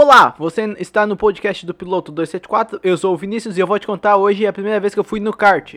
Olá, você está no podcast do Piloto 274. Eu sou o Vinícius e eu vou te contar hoje a primeira vez que eu fui no kart.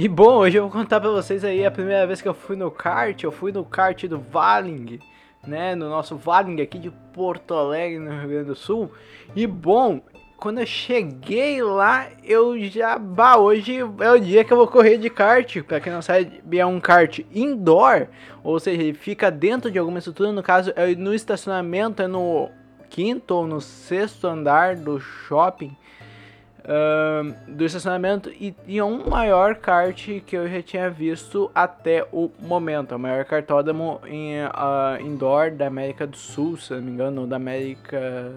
E bom, hoje eu vou contar pra vocês aí a primeira vez que eu fui no kart. Eu fui no kart do Valing, né? No nosso Valing aqui de Porto Alegre, no Rio Grande do Sul. E bom, quando eu cheguei lá, eu já. Bah, hoje é o dia que eu vou correr de kart. Pra quem não sabe, é um kart indoor, ou seja, ele fica dentro de alguma estrutura. No caso, é no estacionamento, é no quinto ou no sexto andar do shopping do estacionamento e tinha um maior kart que eu já tinha visto até o momento. O maior kartódromo em, uh, indoor da América do Sul, se não me engano, ou da América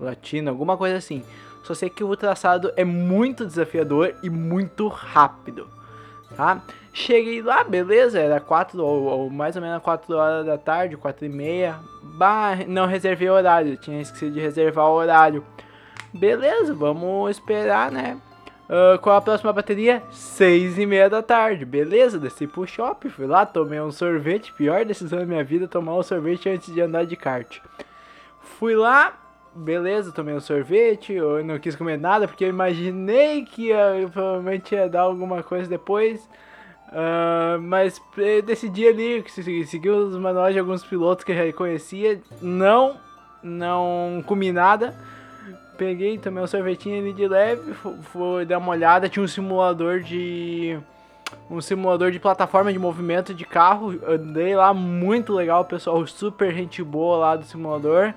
Latina, alguma coisa assim. Só sei que o traçado é muito desafiador e muito rápido, tá? Cheguei lá, beleza, era 4 ou, ou, mais ou menos 4 horas da tarde, 4 e meia. Bah, não reservei horário, tinha esquecido de reservar o horário. Beleza, vamos esperar, né? Uh, qual a próxima bateria? Seis e meia da tarde. Beleza, desci pro shopping, fui lá, tomei um sorvete. Pior decisão da minha vida, tomar um sorvete antes de andar de kart. Fui lá, beleza, tomei um sorvete. Eu não quis comer nada porque eu imaginei que eu provavelmente ia dar alguma coisa depois. Uh, mas decidi ali, seguir os manuais de alguns pilotos que eu já conhecia. Não, não comi nada peguei, tomei um sorvetinho ali de leve, fui dar uma olhada, tinha um simulador de um simulador de plataforma de movimento de carro. Andei lá, muito legal, pessoal, super gente boa lá do simulador.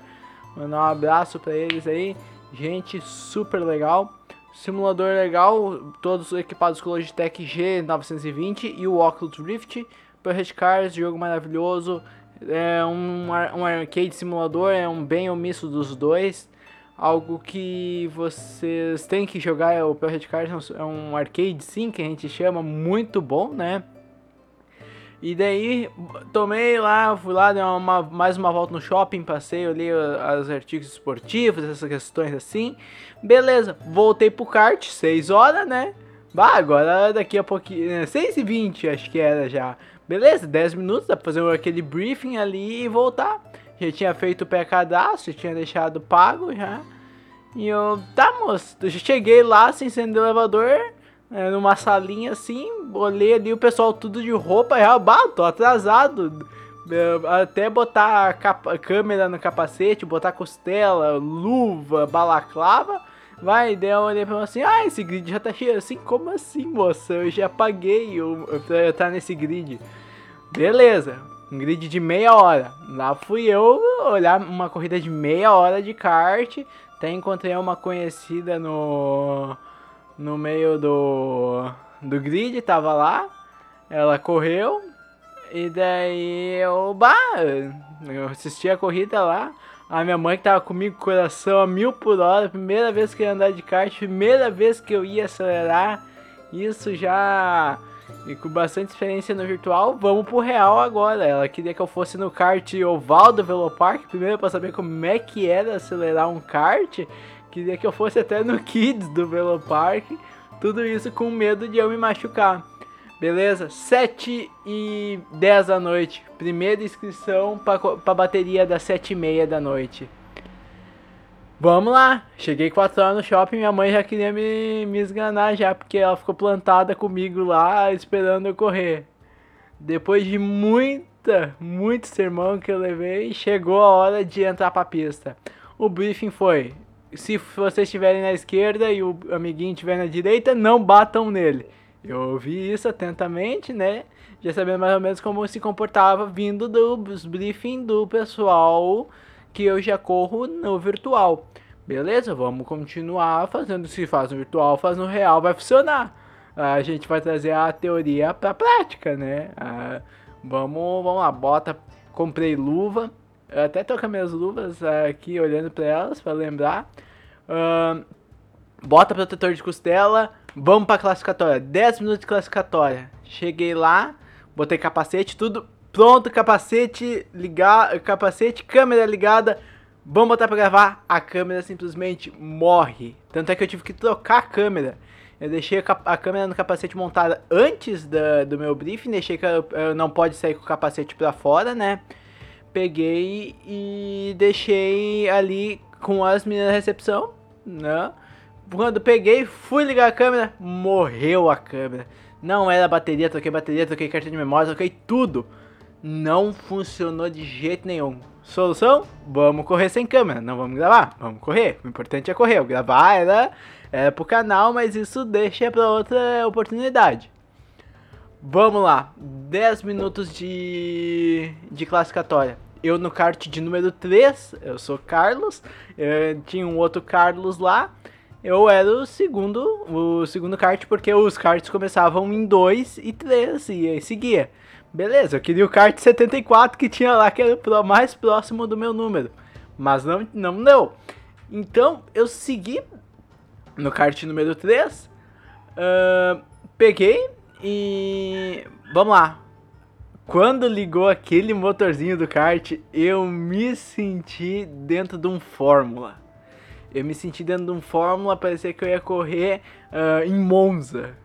Mandar um abraço para eles aí, gente super legal. Simulador legal, todos equipados com o Logitech G920 e o Oculus Rift. Red Cars, jogo maravilhoso. É um, um arcade simulador, é um bem omisso dos dois algo que vocês têm que jogar é o Red Cars é um arcade sim que a gente chama muito bom né? E daí tomei lá fui lá dei uma, mais uma volta no shopping passei ali os artigos esportivos essas questões assim. Beleza voltei pro kart 6 horas né? Bah, agora daqui a pouquinho 6 né, e 20 acho que era já. Beleza 10 minutos dá pra fazer aquele briefing ali e voltar já tinha feito o pré-cadastro, tinha deixado pago já. E eu, tá moço, eu cheguei lá sem assim, sendo elevador, é, numa salinha assim, olhei ali o pessoal tudo de roupa, já, bah, tô atrasado. Até botar a, capa, câmera no capacete, botar costela, luva, balaclava. Vai, daí eu olhei pra mim assim, ah, esse grid já tá cheio. Assim, como assim, moça? Eu já paguei eu, eu, eu estar nesse grid. Beleza, um grid de meia hora. Lá fui eu olhar uma corrida de meia hora de kart. Até encontrei uma conhecida no no meio do do grid, tava lá. Ela correu e daí eu, bah, eu assisti a corrida lá. A minha mãe que tava comigo, coração a mil por hora, primeira vez que eu ia andar de kart, primeira vez que eu ia acelerar. Isso já e com bastante experiência no virtual, vamos pro real agora. Ela queria que eu fosse no kart oval do Velopark, primeiro para saber como é que era acelerar um kart. Queria que eu fosse até no Kids do Velopark. Tudo isso com medo de eu me machucar. Beleza? 7 e 10 da noite. Primeira inscrição para a bateria das 7 e meia da noite. Vamos lá. Cheguei 4 horas no shopping, minha mãe já queria me, me esganar já, porque ela ficou plantada comigo lá, esperando eu correr. Depois de muita, muito sermão que eu levei, chegou a hora de entrar pra pista. O briefing foi, se vocês estiverem na esquerda e o amiguinho estiver na direita, não batam nele. Eu ouvi isso atentamente, né? Já sabendo mais ou menos como se comportava vindo dos briefing do pessoal que eu já corro no virtual. Beleza? Vamos continuar fazendo. Se faz no virtual, faz no real, vai funcionar. A gente vai trazer a teoria para a prática, né? Ah, vamos, vamos lá, bota. Comprei luva, Eu até com minhas luvas aqui olhando para elas para lembrar. Uh, bota protetor de costela, vamos pra classificatória. 10 minutos de classificatória. Cheguei lá, botei capacete, tudo pronto, capacete ligado, capacete, câmera ligada. Vamos botar pra gravar, a câmera simplesmente morre. Tanto é que eu tive que trocar a câmera. Eu deixei a, câmera no capacete montada antes da, do meu briefing, deixei que eu, eu não pode sair com o capacete pra fora, né? Peguei e deixei ali com as meninas da recepção, né? Quando peguei, fui ligar a câmera, morreu a câmera. Não era bateria, troquei bateria, troquei cartão de memória, troquei tudo. Não funcionou de jeito nenhum. Solução? Vamos correr sem câmera. Não vamos gravar, vamos correr. O importante é correr. Gravar era, era pro canal, mas isso deixa pra outra oportunidade. Vamos lá. 10 minutos de, de classificatória. Eu no kart de número 3, eu sou Carlos. Eu tinha um outro Carlos lá eu era o segundo, o segundo kart, porque os karts começavam em 2 e 3 e aí seguia. Beleza, eu queria o kart 74 que tinha lá, que era o mais próximo do meu número. Mas não, não deu. Então eu segui no kart número 3. Uh, peguei e. Vamos lá. Quando ligou aquele motorzinho do kart, eu me senti dentro de um Fórmula. Eu me senti dentro de um Fórmula, parecia que eu ia correr uh, em Monza.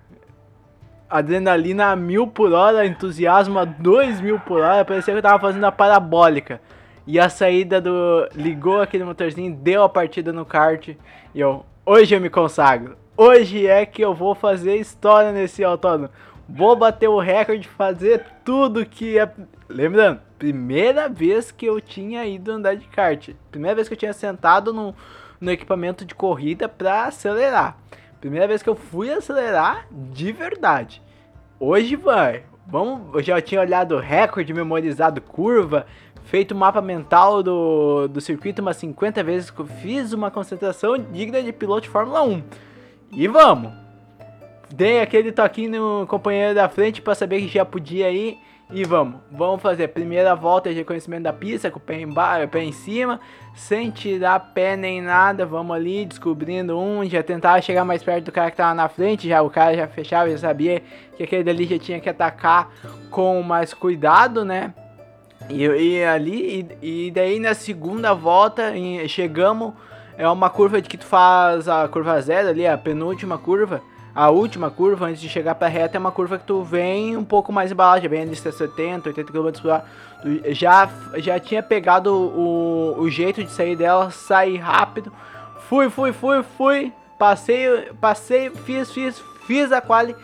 Adrenalina a mil por hora, entusiasmo a dois mil por hora, parecia que eu tava fazendo a parabólica. E a saída do. ligou aquele motorzinho, deu a partida no kart. E eu, hoje eu me consagro. Hoje é que eu vou fazer história nesse autódromo. Vou bater o recorde de fazer tudo que é. Lembrando, primeira vez que eu tinha ido andar de kart. Primeira vez que eu tinha sentado no, no equipamento de corrida para acelerar. Primeira vez que eu fui acelerar de verdade. Hoje vai. Vamos, eu já tinha olhado recorde, memorizado curva, feito mapa mental do, do circuito umas 50 vezes fiz uma concentração digna de piloto de Fórmula 1. E vamos. Dei aquele toquinho no companheiro da frente para saber que já podia ir e vamos, vamos fazer a primeira volta de reconhecimento da pista com o pé em, pé em cima, sem tirar pé nem nada. Vamos ali descobrindo um, já tentava chegar mais perto do cara que tava na frente, já o cara já fechava, já sabia que aquele dali já tinha que atacar com mais cuidado, né? E, ali, e, e, daí na segunda volta chegamos, é uma curva de que tu faz a curva zero ali, a penúltima curva a última curva, antes de chegar para reta, é uma curva que tu vem um pouco mais embalada, vem ali 70, 80 km por hora. Já, já tinha pegado o, o jeito de sair dela, sair rápido. Fui, fui, fui, fui. Passei, passei, fiz, fiz, fiz a quali.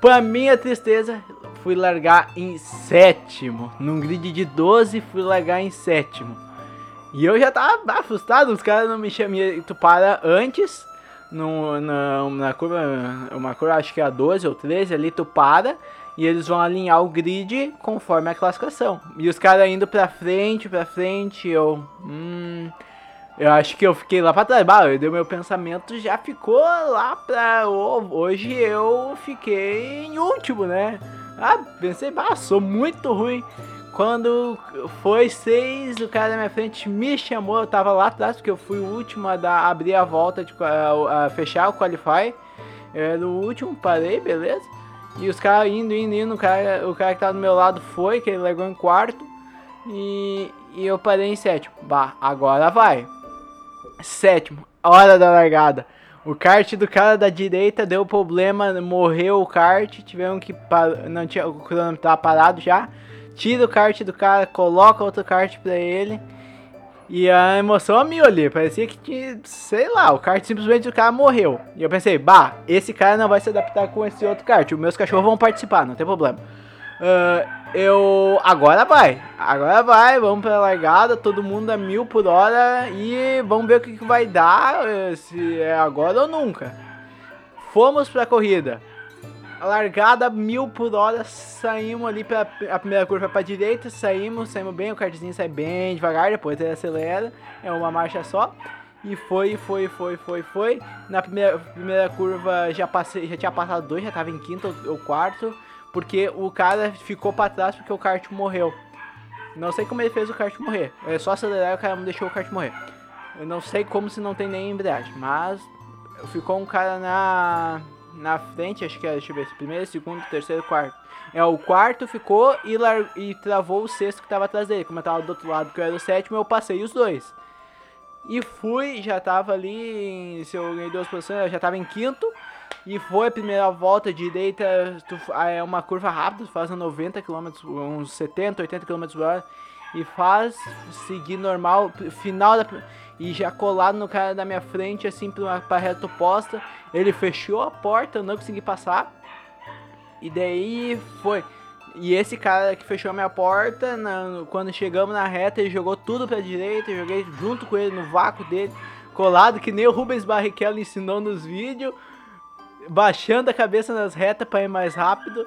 Pra minha tristeza, fui largar em sétimo. Num grid de 12, fui largar em sétimo. E eu já tava assustado, os caras não me chamam. Tu para antes no, na, na curva, uma curva acho que é a 12 ou 13, ali tu para e eles vão alinhar o grid conforme a classificação. E os caras indo pra frente, pra frente, eu. Hum. Eu acho que eu fiquei lá pra trás. Bah, eu meu pensamento já ficou lá pra. Hoje eu fiquei em último, né? Ah, pensei, bah, sou muito ruim. Quando foi seis, o cara na minha frente me chamou, eu tava lá atrás, porque eu fui o último a dar, abrir a volta, de, a, a fechar o Qualify. Eu era o último, parei, beleza. E os caras indo, indo, indo, o cara, o cara que tava do meu lado foi, que ele legou em quarto. E, e eu parei em sétimo. Bah, agora vai. Sétimo, hora da largada. O kart do cara da direita deu problema, morreu o kart, tiveram que não tinha o cronômetro tava parado já tira o kart do cara, coloca outro kart pra ele. E a emoção a mil ali, parecia que sei lá, o kart simplesmente o cara morreu. E eu pensei, bah, esse cara não vai se adaptar com esse outro kart, os meus cachorros vão participar, não tem problema. Uh, eu. Agora vai, agora vai, vamos pra largada, todo mundo a mil por hora e vamos ver o que, que vai dar, eh, se é agora ou nunca. Fomos pra corrida largada mil por hora, saímos ali pra a primeira curva pra direita, saímos, saímos bem, o kartzinho sai bem devagar, depois ele acelera, é uma marcha só. E foi, foi, foi, foi, foi. Na primeira, primeira curva já passei, já tinha passado dois, já tava em quinto ou quarto, porque o cara ficou para trás porque o kart morreu. Não sei como ele fez o kart morrer. É só acelerar e o cara não deixou o kart morrer. Eu não sei como se não tem nem embreagem, mas ficou um cara na na frente, acho que era, deixa eu ver, primeiro, segundo, terceiro, quarto. É, o quarto ficou e, lar... e travou o sexto que tava atrás dele. Como eu tava do outro lado, que eu era o sétimo, eu passei os dois. E fui, já tava ali, se eu ganhei duas posições, eu já tava em quinto. E foi a primeira volta direita, ah, é uma curva rápida, tu faz 90 km, uns 70, 80 km por hora. E faz seguir normal, final da e já colado no cara da minha frente, assim, pra, pra reta oposta. Ele fechou a porta, eu não consegui passar. E daí foi. E esse cara que fechou a minha porta, na, quando chegamos na reta, ele jogou tudo pra direita, eu joguei junto com ele no vácuo dele, colado, que nem o Rubens Barrichello ensinou nos vídeos, baixando a cabeça nas retas para ir mais rápido.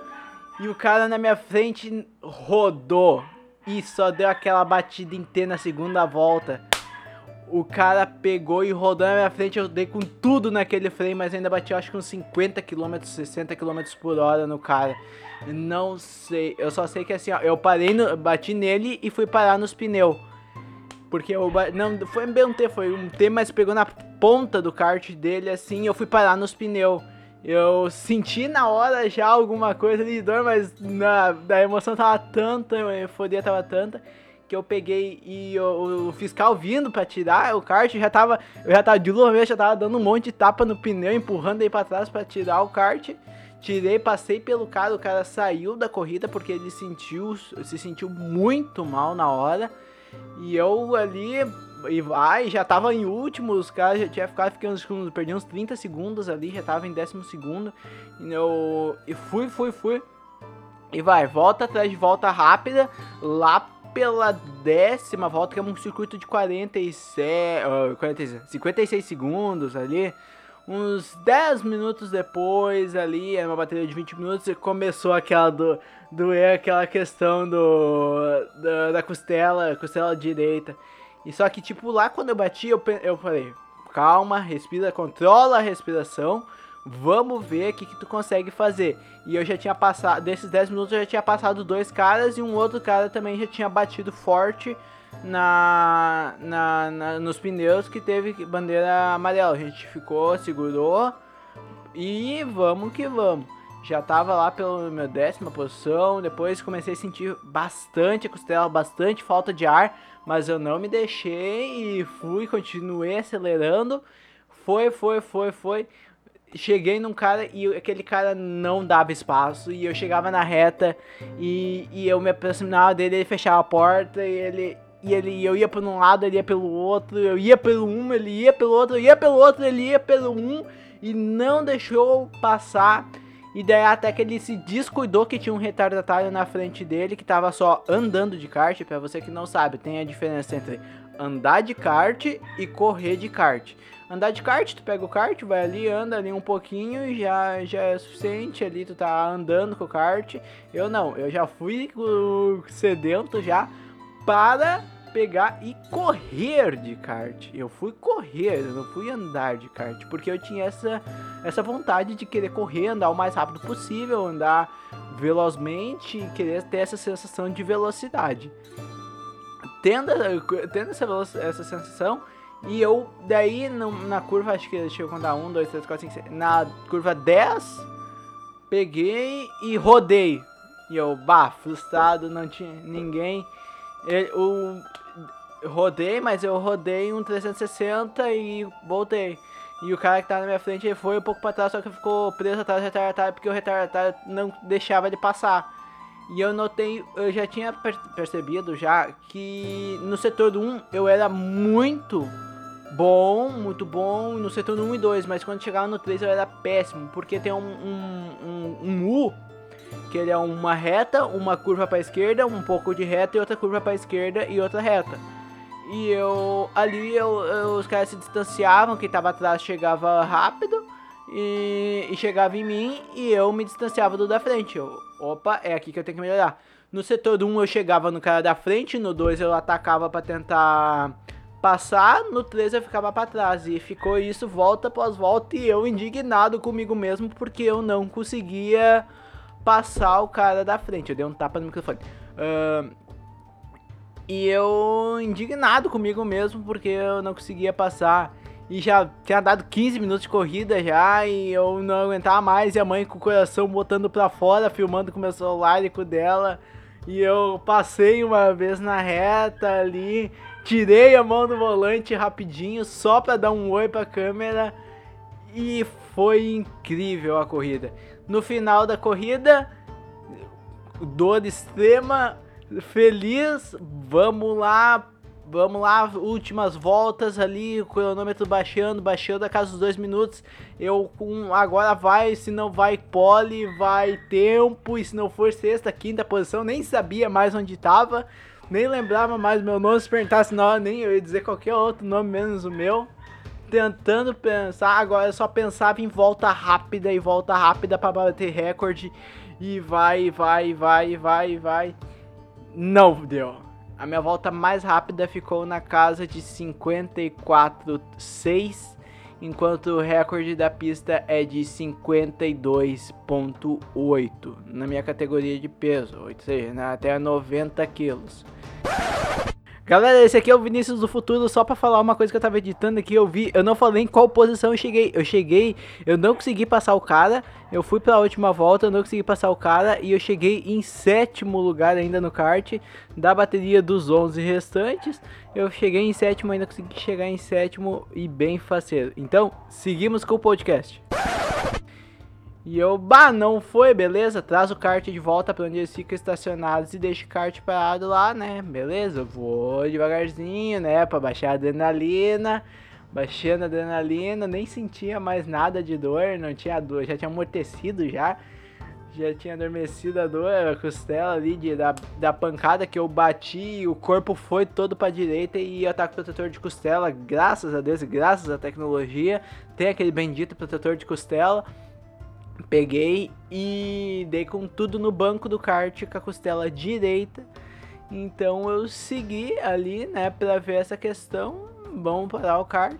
E o cara na minha frente rodou e só deu aquela batida inteira na segunda volta. O cara pegou e rodou na minha frente, eu dei com tudo naquele freio, mas ainda bati acho que uns 50 km, 60 km por hora no cara. Não sei, eu só sei que assim, ó, eu parei, no, bati nele e fui parar nos pneus. Porque eu, não, foi bem um T, foi um T, mas pegou na ponta do kart dele assim, eu fui parar nos pneus. Eu senti na hora já alguma coisa de dor, mas na, da emoção tava tanta, a euforia tava tanta que eu peguei e o, o fiscal vindo para tirar o kart, já tava, eu já tava de lua já tava dando um monte de tapa no pneu, empurrando aí para trás para tirar o kart. Tirei, passei pelo cara, o cara saiu da corrida porque ele sentiu, se sentiu muito mal na hora. E eu ali e vai, já tava em último, os caras já tinha ficado ficando perdi uns 30 segundos ali, já tava em décimo segundo. E eu e fui, fui, fui. E vai, volta atrás de volta rápida, lá pela décima volta, que é um circuito de 47, uh, 46, 56 segundos ali. Uns 10 minutos depois ali, era uma bateria de 20 minutos, e começou aquela do, doer aquela questão do da, da costela, costela direita. E só que tipo lá quando eu bati, eu, eu falei, calma, respira, controla a respiração Vamos ver o que, que tu consegue fazer. E eu já tinha passado, desses 10 minutos eu já tinha passado dois caras e um outro cara também já tinha batido forte na, na, na nos pneus que teve bandeira amarela. A gente ficou, segurou e vamos que vamos. Já tava lá pela minha décima posição, depois comecei a sentir bastante a costela, bastante falta de ar, mas eu não me deixei e fui, continuei acelerando. Foi, foi, foi, foi cheguei num cara e aquele cara não dava espaço. E eu chegava na reta e, e eu me aproximava dele, ele fechava a porta e ele. E ele, eu ia por um lado, ele ia pelo outro, eu ia pelo um, ele ia pelo outro, eu ia pelo outro, ele ia pelo um e não deixou passar. E daí até que ele se descuidou que tinha um retardatário na frente dele que tava só andando de kart. Para você que não sabe, tem a diferença entre andar de kart e correr de kart. Andar de kart, tu pega o kart, vai ali, anda ali um pouquinho e já, já é suficiente ali, tu tá andando com o kart. Eu não, eu já fui sedento já para pegar e correr de kart. Eu fui correr, eu não fui andar de kart, porque eu tinha essa, essa vontade de querer correr, andar o mais rápido possível, andar velozmente e querer ter essa sensação de velocidade. Tendo, tendo essa, essa sensação, e eu, daí, no, na curva, acho que deixa eu contar, 1, 2, 3, 4, 5, 6. Na curva 10, peguei e rodei. E eu, bah, frustrado, não tinha ninguém. Eu, eu rodei, mas eu rodei um 360 e voltei. E o cara que tá na minha frente ele foi um pouco pra trás, só que ficou preso atrás do retardatário porque o retardatário não deixava ele passar. E eu notei, eu já tinha percebido já que no setor 1 eu era muito bom, muito bom no setor 1 e 2, mas quando chegava no 3 eu era péssimo, porque tem um, um, um, um U, que ele é uma reta, uma curva para esquerda, um pouco de reta e outra curva para esquerda e outra reta. E eu ali eu, eu, os caras se distanciavam, quem tava atrás chegava rápido e, e, chegava em mim e eu me distanciava do da frente. Eu, opa, é aqui que eu tenho que melhorar. No setor 1 eu chegava no cara da frente, no 2 eu atacava para tentar passar, no 3 eu ficava para trás. E ficou isso volta após volta e eu indignado comigo mesmo porque eu não conseguia passar o cara da frente. Eu dei um tapa no microfone. Uh, E eu indignado comigo mesmo porque eu não conseguia passar. E já tinha dado 15 minutos de corrida já e eu não aguentava mais. E a mãe com o coração botando pra fora, filmando com o meu celular e com dela. E eu passei uma vez na reta ali, tirei a mão do volante rapidinho só pra dar um oi pra câmera. E foi incrível a corrida. No final da corrida, dor extrema, feliz, vamos lá, vamos lá, últimas voltas ali, o cronômetro baixando, baixando a casa dos dois minutos. Eu com agora vai, se não vai pole, vai tempo, e se não for sexta, quinta posição, nem sabia mais onde tava, nem lembrava mais meu nome, se perguntasse na hora, nem eu ia dizer qualquer outro nome menos o meu. Tentando pensar, agora eu só pensava em volta rápida e volta rápida para bater recorde. E vai, vai, vai, vai, vai. Não deu. A minha volta mais rápida ficou na casa de 54,6, enquanto o recorde da pista é de 52,8 na minha categoria de peso, ou seja, até 90 quilos. Galera, esse aqui é o Vinícius do Futuro, só pra falar uma coisa que eu tava editando aqui, eu vi, eu não falei em qual posição eu cheguei, eu cheguei, eu não consegui passar o cara, eu fui pra última volta, eu não consegui passar o cara, e eu cheguei em sétimo lugar ainda no kart, da bateria dos 11 restantes, eu cheguei em sétimo, ainda consegui chegar em sétimo, e bem faceiro. Então, seguimos com o podcast. E eu, bah, não foi, beleza? Traz o kart de volta para onde eles ficam estacionados e deixa o kart parado lá, né? Beleza, vou devagarzinho, né? Pra baixar a adrenalina. Baixando a adrenalina, nem sentia mais nada de dor, não tinha dor, já tinha amortecido já. Já tinha adormecido a dor, a costela ali de, da, da pancada que eu bati, o corpo foi todo pra direita e eu tava com protetor de costela, graças a Deus, graças à tecnologia, tem aquele bendito protetor de costela. Peguei e dei com tudo no banco do kart com a costela direita. Então eu segui ali, né, para ver essa questão. Vamos parar o kart.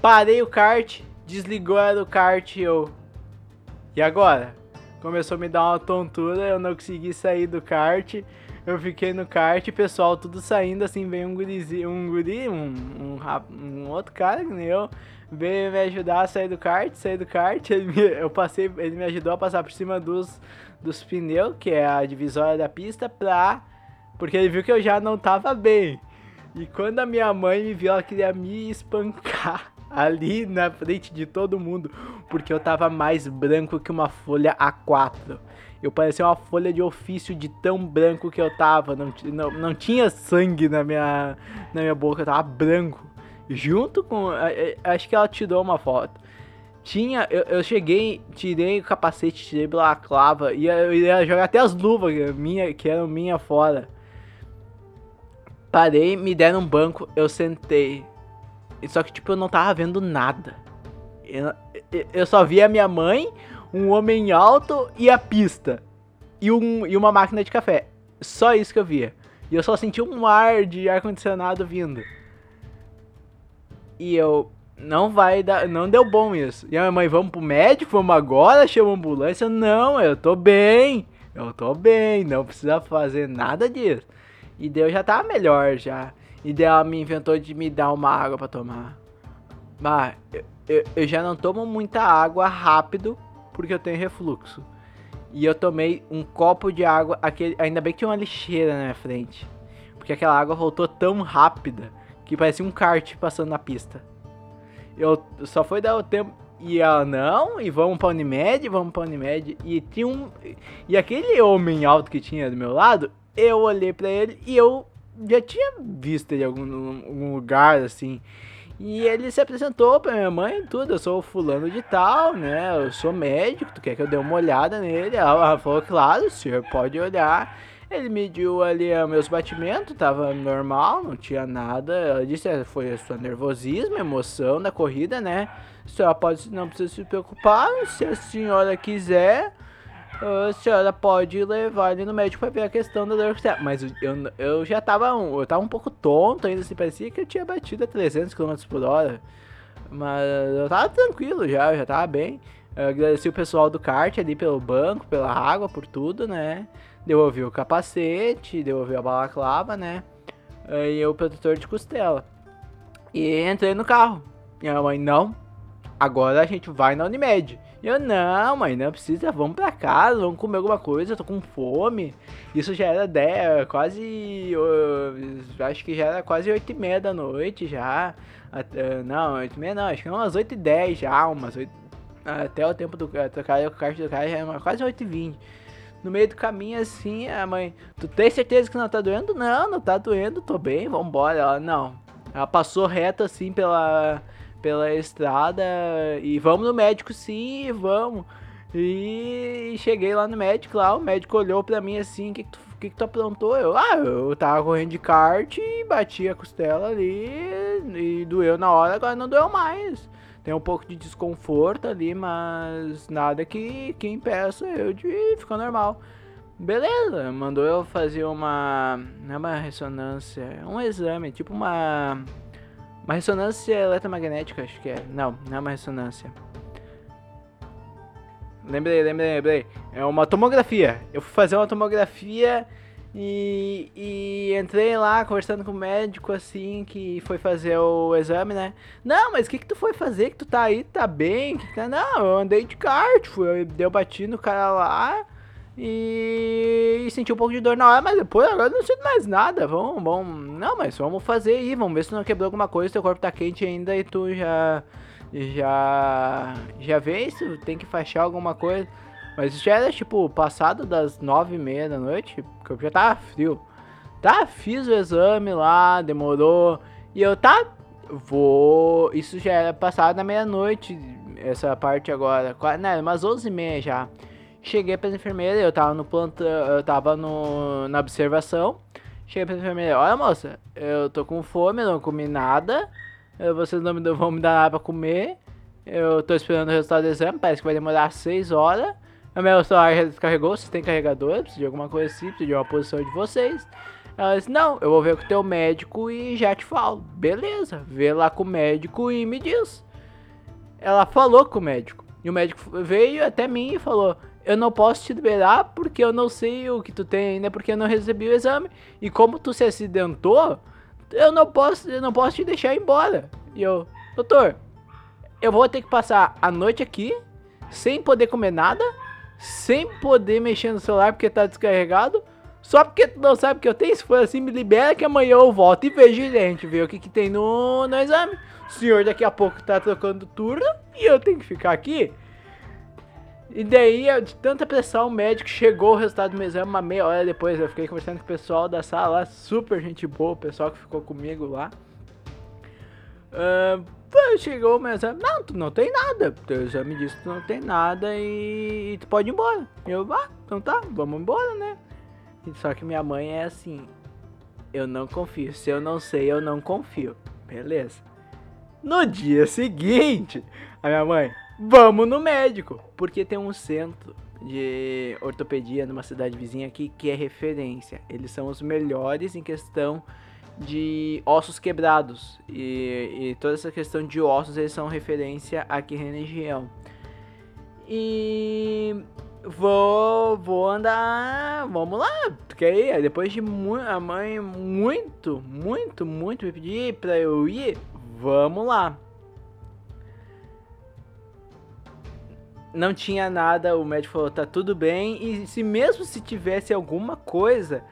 Parei o kart, desligou o kart eu. E agora? Começou a me dar uma tontura, eu não consegui sair do kart. Eu fiquei no kart, pessoal tudo saindo assim, veio um gurizinho, um guri, um, um, um outro cara que nem eu veio me ajudar a sair do kart, sair do kart, ele me, eu passei, ele me ajudou a passar por cima dos, dos pneus, que é a divisória da pista, pra. Porque ele viu que eu já não tava bem. E quando a minha mãe me viu, ela queria me espancar ali na frente de todo mundo, porque eu tava mais branco que uma folha A4. Eu parecia uma folha de ofício de tão branco que eu tava. Não, não, não tinha sangue na minha, na minha boca, eu tava branco junto com. Acho que ela tirou uma foto. Tinha. Eu, eu cheguei, tirei o capacete, tirei pela clava. Ia, eu ia jogar até as luvas minha, que eram minha fora. Parei, me deram um banco, eu sentei. Só que, tipo, eu não tava vendo nada. Eu, eu só via minha mãe, um homem alto e a pista. E, um, e uma máquina de café. Só isso que eu via. E eu só senti um ar de ar-condicionado vindo. E eu, não vai dar, não deu bom isso. E a minha mãe, vamos pro médico, vamos agora, chama a ambulância. Não, eu tô bem, eu tô bem, não precisa fazer nada disso. E Deus já tá melhor já. E daí ela me inventou de me dar uma água para tomar. Mas eu, eu, eu já não tomo muita água rápido porque eu tenho refluxo. E eu tomei um copo de água, aquele, ainda bem que tinha uma lixeira na minha frente. Porque aquela água voltou tão rápida que parecia um kart passando na pista. Eu só foi dar o tempo e ela não, e vamos pra Unimed, vamos pra Unimed. E tinha um. E aquele homem alto que tinha do meu lado, eu olhei para ele e eu já tinha visto ele em algum, algum, lugar assim. E ele se apresentou pra minha mãe tudo. Eu sou fulano de tal, né? Eu sou médico, tu quer que eu dê uma olhada nele? Ela falou, claro, o senhor pode olhar. Ele mediu ali os meus batimentos, tava normal, não tinha nada. Ela disse é, foi só nervosismo, emoção da corrida, né? A senhora pode, não precisa se preocupar, se a senhora quiser, a senhora pode levar ele no médico para ver a questão da dor Mas eu, eu já tava, eu tava um pouco tonto ainda, se parecia que eu tinha batido a 300 km por hora. Mas eu tava tranquilo já, eu já tava bem. Eu agradeci o pessoal do kart ali pelo banco, pela água, por tudo, né? Devolvi o capacete, devolvi a balaclava, né? e o protetor de costela. E entrei no carro. Minha mãe, não, agora a gente vai na Unimed. Eu, não, mãe, não precisa, vamos pra casa, vamos comer alguma coisa, eu tô com fome. Isso já era 10, quase, acho que já era quase 8 e meia da noite já. Uh, não, 8 e meia não, acho que umas 8 e 10 já, umas 8, até o tempo do trocar o kart do cara já era quase 8 e 20 no meio do caminho assim, a mãe, tu tem certeza que não tá doendo? Não, não tá doendo, tô bem, vambora. Ela, não. Ela passou reto assim pela, pela estrada e vamos no médico sim, vamos. E cheguei lá no médico lá, o médico olhou pra mim assim, o que, que, tu, que, que tu aprontou? Eu, ah, eu tava correndo de kart e bati a costela ali e doeu na hora, agora não doeu mais. Tem um pouco de desconforto ali, mas nada que, que impeça eu de ficar normal. Beleza, mandou eu fazer uma. Não é uma ressonância, um exame, tipo uma. Uma ressonância eletromagnética, acho que é. Não, não é uma ressonância. Lembrei, lembrei, lembrei. É uma tomografia. Eu fui fazer uma tomografia e, e, entrei lá conversando com o médico assim que foi fazer o exame, né? Não, mas o que que tu foi fazer? Que tu tá aí, tá bem? Que tá... Não, eu andei de kart, fui, deu bati no cara lá e, e, senti um pouco de dor na hora, mas depois agora não sinto mais nada. Vamos, vamos, não, mas vamos fazer aí, vamos ver se não quebrou alguma coisa, teu corpo tá quente ainda e tu já já já vê se tem que fechar alguma coisa. Mas já era tipo passado das nove e meia da noite, porque já tava frio. Tá, fiz o exame lá, demorou. E eu tá, vou. Isso já era passado na meia-noite, essa parte agora. Né, umas onze e meia já. Cheguei pra enfermeira, eu tava no plantão, eu tava no, na observação. Cheguei pra enfermeira, olha moça, eu tô com fome, não comi nada. Vocês não vão me dar nada pra comer. Eu tô esperando o resultado do exame, parece que vai demorar 6 horas. Meu celular descarregou, vocês têm carregador, de alguma coisa assim, de uma posição de vocês. Ela disse, não, eu vou ver com o teu médico e já te falo. Beleza, vê lá com o médico e me diz. Ela falou com o médico. E o médico veio até mim e falou, eu não posso te liberar porque eu não sei o que tu tem ainda, porque eu não recebi o exame. E como tu se acidentou, eu não posso, eu não posso te deixar embora. E eu, doutor, eu vou ter que passar a noite aqui, sem poder comer nada, sem poder mexer no celular porque tá descarregado. Só porque tu não sabe que eu tenho, se for assim, me libera que amanhã eu volto e vejo a gente vê o que, que tem no, no exame. O senhor daqui a pouco tá trocando turno e eu tenho que ficar aqui. E daí, de tanta pressão, o médico chegou o resultado do meu exame uma meia hora depois. Eu fiquei conversando com o pessoal da sala, super gente boa, o pessoal que ficou comigo lá. Uh, chegou exame, não, tu não tem nada. Teu exame disse que tu não tem nada e, e tu pode ir embora. Eu, ah, então tá, vamos embora, né? Só que minha mãe é assim, eu não confio. Se eu não sei, eu não confio. Beleza. No dia seguinte, a minha mãe, vamos no médico. Porque tem um centro de ortopedia numa cidade vizinha aqui que é referência. Eles são os melhores em questão de ossos quebrados. E, e, toda essa questão de ossos eles são referência aqui na região. E vou, vou andar, vamos lá, porque aí depois de a mãe muito, muito, muito me pedir para eu ir, vamos lá. Não tinha nada, o médico falou, tá tudo bem, e se mesmo se tivesse alguma coisa,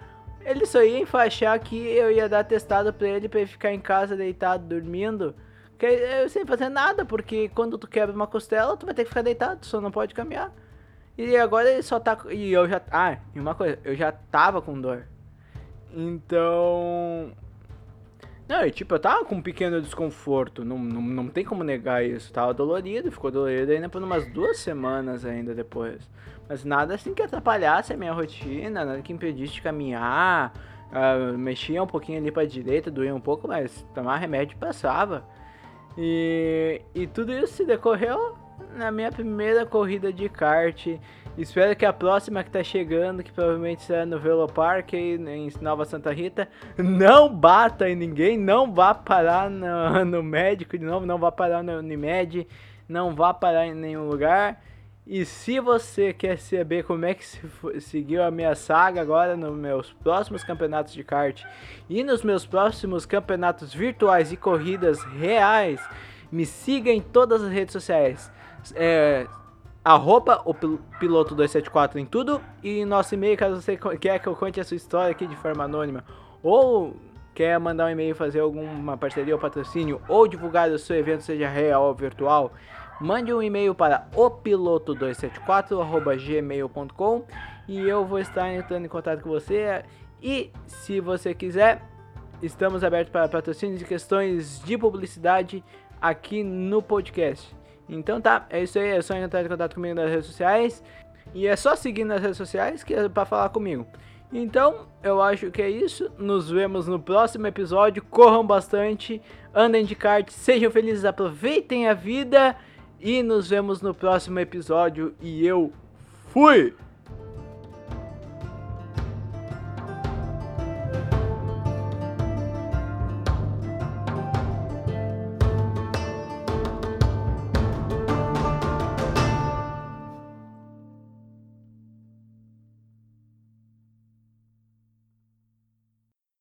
ele só ia enfaixar que eu ia dar testado pra ele pra ele ficar em casa deitado, dormindo. Que eu sem fazer nada, porque quando tu quebra uma costela, tu vai ter que ficar deitado, só não pode caminhar. E agora ele só tá. E eu já. Ah, e uma coisa, eu já tava com dor. Então. Não, e tipo, eu tava com um pequeno desconforto, não, não, não tem como negar isso. Tava dolorido, ficou dolorido ainda por umas duas semanas ainda depois. Mas nada assim que atrapalhasse a minha rotina, nada que impedisse de caminhar. Uh, mexia um pouquinho ali pra direita, doía um pouco, mas tomar remédio passava. E, e tudo isso se decorreu na minha primeira corrida de kart. Espero que a próxima que tá chegando, que provavelmente será no Velopark em Nova Santa Rita, não bata em ninguém, não vá parar no, no médico de novo, não vá parar no Unimed, não vá parar em nenhum lugar. E se você quer saber como é que se seguiu a minha saga agora nos meus próximos campeonatos de kart e nos meus próximos campeonatos virtuais e corridas reais, me siga em todas as redes sociais. É, o piloto 274 em tudo e nosso e-mail caso você quer que eu conte a sua história aqui de forma anônima ou quer mandar um e-mail fazer alguma parceria ou patrocínio ou divulgar o seu evento seja real ou virtual mande um e-mail para opiloto274@gmail.com e eu vou estar entrando em contato com você e se você quiser estamos abertos para patrocínios e questões de publicidade aqui no podcast então tá, é isso aí, é só entrar em contato comigo nas redes sociais. E é só seguir nas redes sociais que é para falar comigo. Então, eu acho que é isso. Nos vemos no próximo episódio. Corram bastante, andem de kart, sejam felizes, aproveitem a vida. E nos vemos no próximo episódio. E eu fui!